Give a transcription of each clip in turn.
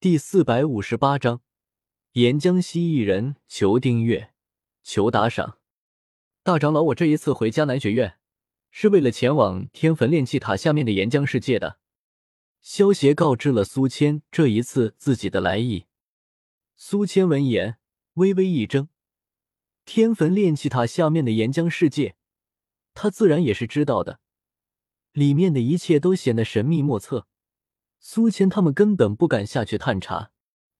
第四百五十八章，岩浆蜥蜴人，求订阅，求打赏。大长老，我这一次回迦南学院，是为了前往天坟炼气塔下面的岩浆世界的。萧协告知了苏谦这一次自己的来意。苏谦闻言，微微一怔。天坟炼气塔下面的岩浆世界，他自然也是知道的，里面的一切都显得神秘莫测。苏谦他们根本不敢下去探查。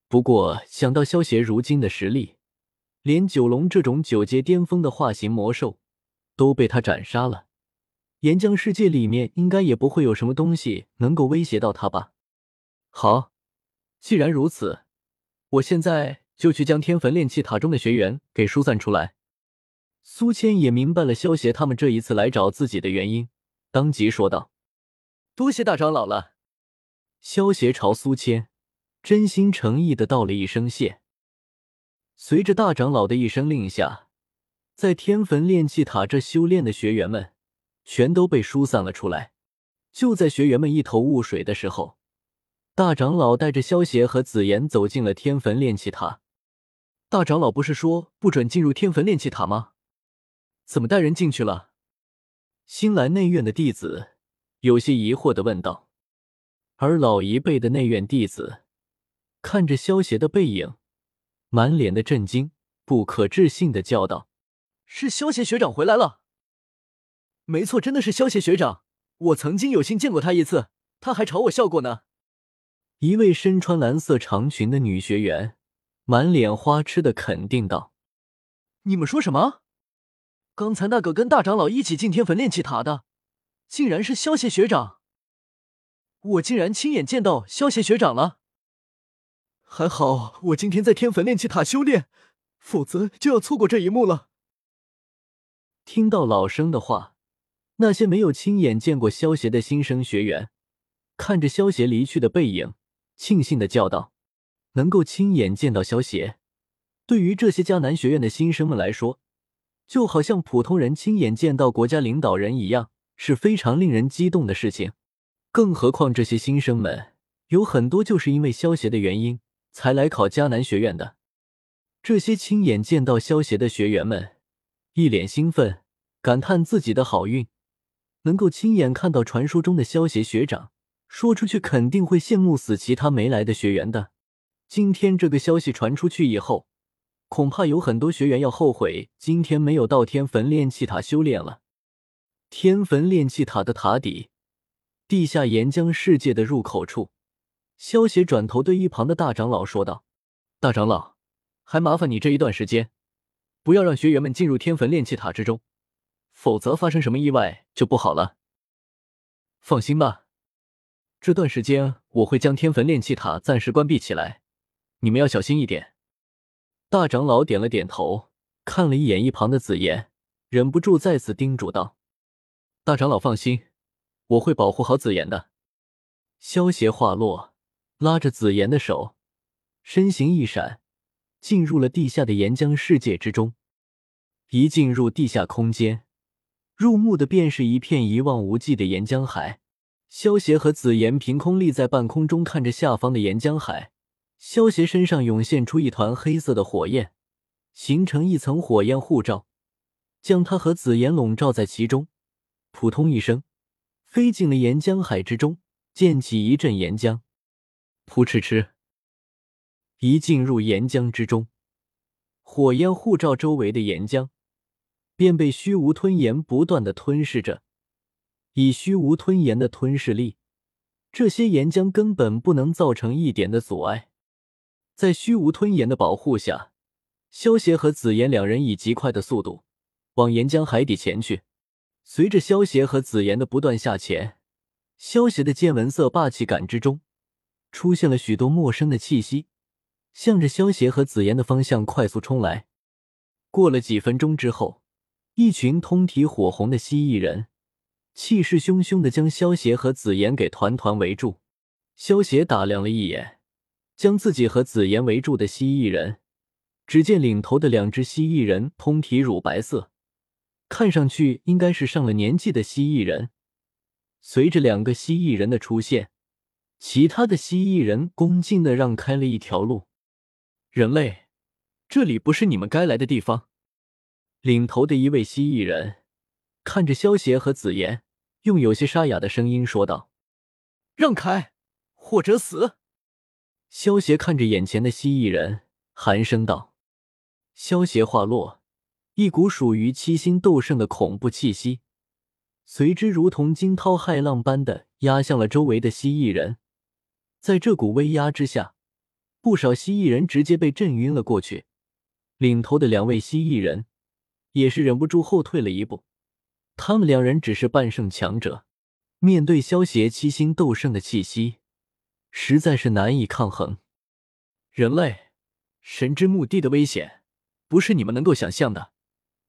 不过想到萧协如今的实力，连九龙这种九阶巅峰的化形魔兽都被他斩杀了，岩浆世界里面应该也不会有什么东西能够威胁到他吧？好，既然如此，我现在就去将天坟炼气塔中的学员给疏散出来。苏谦也明白了萧协他们这一次来找自己的原因，当即说道：“多谢大长老了。”萧协朝苏谦真心诚意的道了一声谢，随着大长老的一声令下，在天坟炼气塔这修炼的学员们全都被疏散了出来。就在学员们一头雾水的时候，大长老带着萧协和紫妍走进了天坟炼气塔。大长老不是说不准进入天坟炼气塔吗？怎么带人进去了？新来内院的弟子有些疑惑的问道。而老一辈的内院弟子看着萧协的背影，满脸的震惊，不可置信的叫道：“是萧协学长回来了！”“没错，真的是萧协学长，我曾经有幸见过他一次，他还朝我笑过呢。”一位身穿蓝色长裙的女学员满脸花痴的肯定道：“你们说什么？刚才那个跟大长老一起进天坟炼气塔的，竟然是萧协学长！”我竟然亲眼见到萧协学长了，还好我今天在天坟炼气塔修炼，否则就要错过这一幕了。听到老生的话，那些没有亲眼见过萧协的新生学员，看着萧协离去的背影，庆幸的叫道：“能够亲眼见到萧协，对于这些迦南学院的新生们来说，就好像普通人亲眼见到国家领导人一样，是非常令人激动的事情。”更何况这些新生们有很多就是因为萧协的原因才来考迦南学院的。这些亲眼见到萧协的学员们一脸兴奋，感叹自己的好运，能够亲眼看到传说中的萧协学长，说出去肯定会羡慕死其他没来的学员的。今天这个消息传出去以后，恐怕有很多学员要后悔今天没有到天坟炼气塔修炼了。天坟炼气塔的塔底。地下岩浆世界的入口处，萧邪转头对一旁的大长老说道：“大长老，还麻烦你这一段时间，不要让学员们进入天坟炼气塔之中，否则发生什么意外就不好了。”放心吧，这段时间我会将天坟炼气塔暂时关闭起来，你们要小心一点。大长老点了点头，看了一眼一旁的紫妍，忍不住再次叮嘱道：“大长老放心。”我会保护好紫妍的。萧协话落，拉着紫妍的手，身形一闪，进入了地下的岩浆世界之中。一进入地下空间，入目的便是一片一望无际的岩浆海。萧协和紫妍凭空立在半空中，看着下方的岩浆海。萧协身上涌现出一团黑色的火焰，形成一层火焰护罩，将他和紫妍笼罩在其中。扑通一声。飞进了岩浆海之中，溅起一阵岩浆，扑哧哧。一进入岩浆之中，火焰护罩周围的岩浆便被虚无吞炎不断的吞噬着。以虚无吞炎的吞噬力，这些岩浆根本不能造成一点的阻碍。在虚无吞炎的保护下，萧协和紫妍两人以极快的速度往岩浆海底前去。随着萧协和紫妍的不断下潜，萧协的见闻色霸气感之中出现了许多陌生的气息，向着萧协和紫妍的方向快速冲来。过了几分钟之后，一群通体火红的蜥蜴人气势汹汹的将萧协和紫妍给团团围住。萧协打量了一眼将自己和紫妍围住的蜥蜴人，只见领头的两只蜥蜴人通体乳白色。看上去应该是上了年纪的蜥蜴人。随着两个蜥蜴人的出现，其他的蜥蜴人恭敬的让开了一条路。人类，这里不是你们该来的地方。领头的一位蜥蜴人看着萧协和紫妍，用有些沙哑的声音说道：“让开，或者死。”萧协看着眼前的蜥蜴人，寒声道：“萧协话落，一股属于七星斗圣的恐怖气息，随之如同惊涛骇浪般的压向了周围的蜥蜴人。在这股威压之下，不少蜥蜴人直接被震晕了过去。领头的两位蜥蜴人也是忍不住后退了一步。他们两人只是半圣强者，面对萧协七星斗圣的气息。实在是难以抗衡。人类，神之墓地的危险不是你们能够想象的。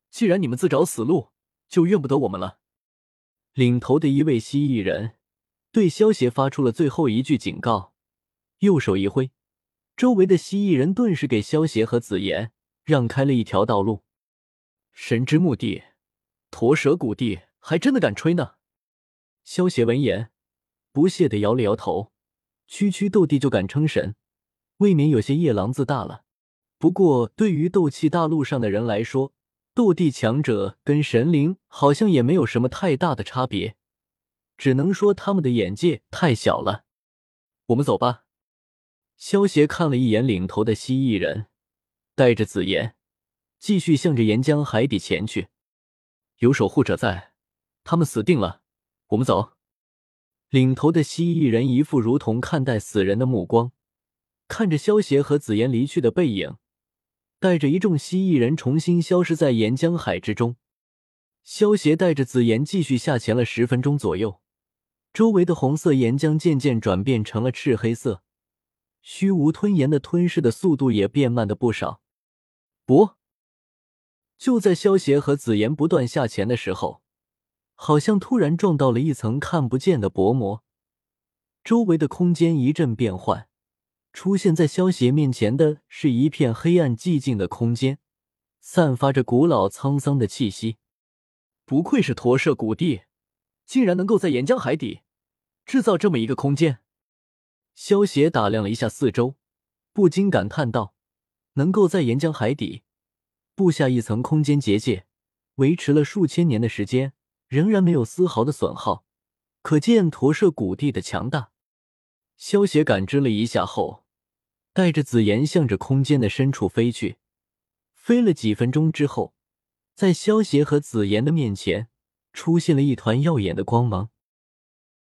既然你们自找死路，就怨不得我们了。领头的一位蜥蜴人对萧协发出了最后一句警告，右手一挥，周围的蜥蜴人顿时给萧协和紫妍让开了一条道路。神之墓地，驼蛇谷地，还真的敢吹呢！萧协闻言，不屑的摇了摇头。区区斗帝就敢称神，未免有些夜郎自大了。不过，对于斗气大陆上的人来说，斗帝强者跟神灵好像也没有什么太大的差别，只能说他们的眼界太小了。我们走吧。萧协看了一眼领头的蜥蜴人，带着紫妍，继续向着岩浆海底前去。有守护者在，他们死定了。我们走。领头的蜥蜴人一副如同看待死人的目光，看着萧协和紫妍离去的背影，带着一众蜥蜴人重新消失在岩浆海之中。萧协带着紫妍继续下潜了十分钟左右，周围的红色岩浆渐渐转变成了赤黑色，虚无吞炎的吞噬的速度也变慢了不少。不，就在萧协和紫妍不断下潜的时候。好像突然撞到了一层看不见的薄膜，周围的空间一阵变换，出现在萧邪面前的是一片黑暗寂静的空间，散发着古老沧桑的气息。不愧是驼舍古地，竟然能够在岩浆海底制造这么一个空间。萧邪打量了一下四周，不禁感叹道：“能够在岩浆海底布下一层空间结界，维持了数千年的时间。”仍然没有丝毫的损耗，可见驼舍古地的强大。萧邪感知了一下后，带着紫妍向着空间的深处飞去。飞了几分钟之后，在萧邪和紫妍的面前出现了一团耀眼的光芒。